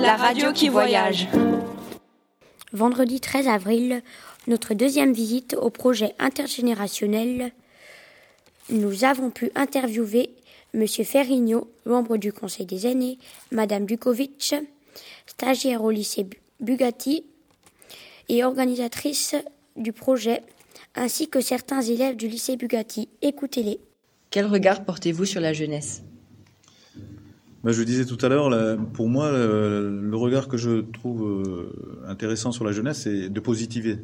la radio qui voyage. Vendredi 13 avril, notre deuxième visite au projet intergénérationnel. Nous avons pu interviewer Monsieur Ferrigno, membre du conseil des aînés, Madame Dukovic, stagiaire au lycée Bugatti et organisatrice du projet, ainsi que certains élèves du lycée Bugatti. Écoutez-les. Quel regard portez-vous sur la jeunesse? Je disais tout à l'heure, pour moi, le, regard que je trouve euh, intéressant sur la jeunesse, c'est de positiver,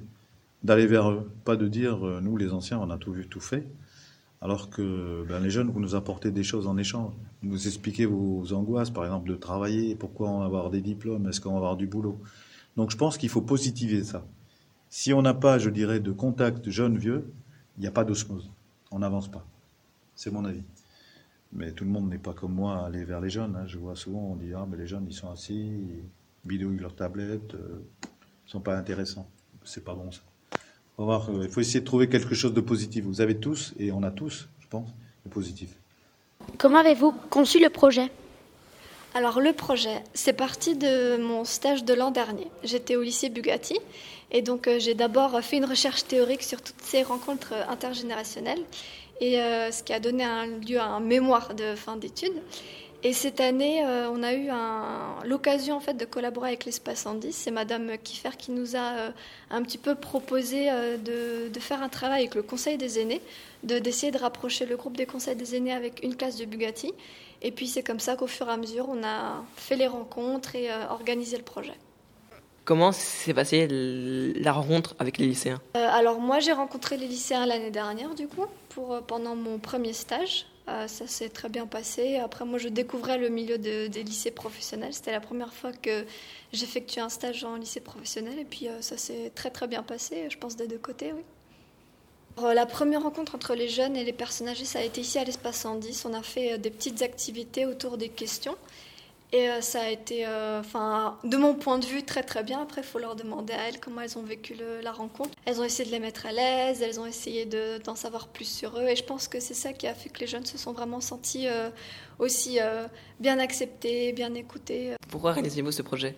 d'aller vers eux, pas de dire euh, nous les anciens, on a tout vu, tout fait, alors que ben, les jeunes, vous nous apportez des choses en échange. Vous expliquez vos angoisses, par exemple, de travailler, pourquoi on va avoir des diplômes, est-ce qu'on va avoir du boulot. Donc je pense qu'il faut positiver ça. Si on n'a pas, je dirais, de contact jeune-vieux, il n'y a pas d'osmose. On n'avance pas. C'est mon avis. Mais tout le monde n'est pas comme moi à aller vers les jeunes. Hein. Je vois souvent, on dit Ah, mais les jeunes, ils sont assis, ils bidouillent leur tablette, euh, ils ne sont pas intéressants. C'est pas bon ça. voir, euh, il faut essayer de trouver quelque chose de positif. Vous avez tous, et on a tous, je pense, de positif. Comment avez-vous conçu le projet? Alors le projet, c'est parti de mon stage de l'an dernier. J'étais au lycée Bugatti et donc euh, j'ai d'abord fait une recherche théorique sur toutes ces rencontres intergénérationnelles et euh, ce qui a donné lieu à un mémoire de fin d'études. Et cette année, euh, on a eu l'occasion en fait de collaborer avec l'espace Andy. C'est Madame Kiffer qui nous a euh, un petit peu proposé de, de, faire un travail avec le Conseil des aînés, d'essayer de, rapprocher le groupe des conseils des aînés avec une classe de Bugatti. Et puis c'est comme ça qu'au fur et à mesure, on a fait les rencontres et organisé le projet. Comment s'est passée la rencontre avec les lycéens? Euh, Alors moi j'ai rencontré les lycéens l'année dernière du coup pour, euh, pendant mon premier stage. Euh, ça s'est très bien passé. Après moi je découvrais le milieu des lycées professionnels. C'était la première fois que j'effectuais un stage en lycée professionnel et puis ça s'est très très bien passé je pense des deux côtés oui. la première rencontre entre les jeunes et les personnes âgées, ça a été ici à l'espace 110. On a fait des petites activités autour des questions. Et euh, ça a été, euh, enfin, de mon point de vue, très très bien. Après, il faut leur demander à elles comment elles ont vécu la rencontre. Elles ont essayé de les mettre à l'aise, elles ont essayé d'en savoir plus sur eux. Et je pense que c'est ça qui a fait que les jeunes se sont vraiment sentis euh, aussi bien acceptés, bien écoutés. Pourquoi réalisez-vous ce projet?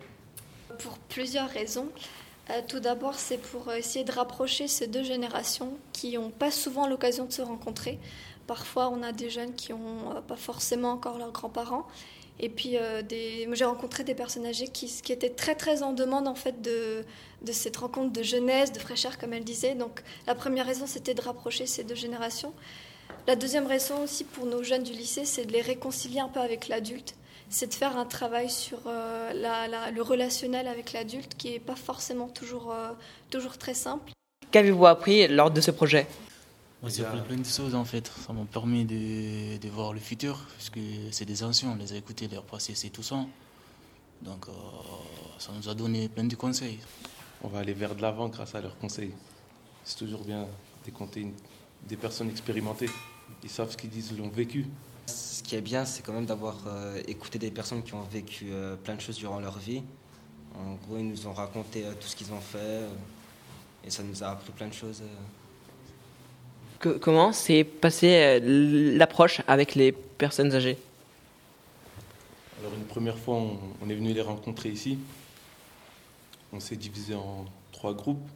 Pour plusieurs raisons. tout d'abord, c'est pour essayer de rapprocher ces deux générations qui n'ont pas souvent l'occasion de se rencontrer. Parfois, on a des jeunes qui n'ont pas forcément encore leurs grands-parents et puis, euh, j'ai rencontré des personnes âgées qui, étaient très, très en demande en fait de, cette rencontre de jeunesse, de fraîcheur, comme elle disait. Donc, la première raison, c'était de rapprocher ces deux générations. La deuxième raison aussi pour nos jeunes du lycée, c'est de les réconcilier un peu avec l'adulte. C'est de faire un travail sur euh, le relationnel avec l'adulte qui n'est pas forcément toujours, euh, toujours très simple. Qu'avez-vous appris lors de ce projet? Moi, j'ai appris plein de choses en fait. Ça m'a permis de, de, voir le futur, parce que c'est des anciens, on les a écoutés, leur passé, c'est tout ça. Donc, euh, ça nous a donné plein de conseils. On va aller vers de l'avant grâce à leurs conseils. C'est toujours bien d'écouter des personnes expérimentées. Ils savent ce qu'ils disent, ils l'ont vécu. Ce qui est bien, c'est quand même d'avoir euh, écouté des personnes qui ont vécu euh, plein de choses durant leur vie. En gros, ils nous ont raconté tout ce qu'ils ont fait et ça nous a appris plein de choses comment s'est passée euh, l'approche avec les personnes âgées? Alors une première fois, on, est venu les rencontrer ici. On s'est divisé en trois groupes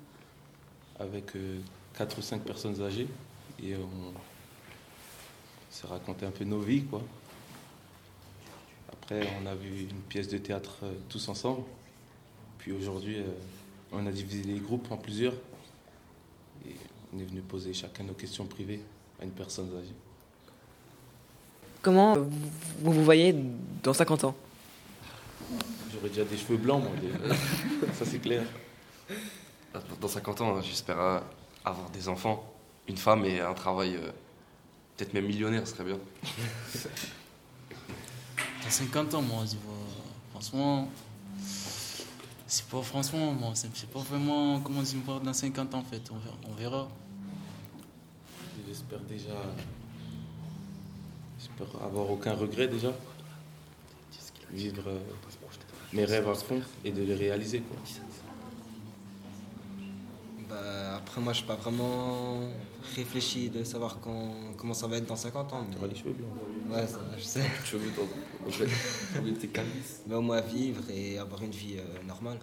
avec euh, quatre ou cinq personnes âgées et on s'est raconté un peu nos vies. Après, on a vu une pièce de théâtre euh, tous ensemble. Puis aujourd'hui, on a divisé les groupes en plusieurs on est venu poser chacun nos questions privées à une personne âgée. Comment vous vous voyez dans 50 ans? J'aurais déjà des cheveux blancs, moi. Ça, c'est clair. Dans 50 ans, j'espère avoir des enfants, une femme et un travail euh, peut-être même millionnaire, ce serait bien. Dans 50 ans, moi, je vois, franchement, c'est pas franchement, moi, sais pas vraiment comment je me vois dans 50 ans en fait. On verra. J'espère déjà. J'espère avoir aucun regret déjà. Vivre euh, mes rêves à fond et de les réaliser. Quoi. Après, moi, je suis pas vraiment réfléchi de savoir quand, comment ça va être dans 50 ans. Tu les cheveux blancs. Ouais, ça, je sais. Tu veux dans. En fait, oui, t'es calice. Mais au moins vivre et avoir une vie euh, normale.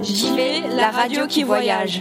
J'y vais, la radio qui voyage.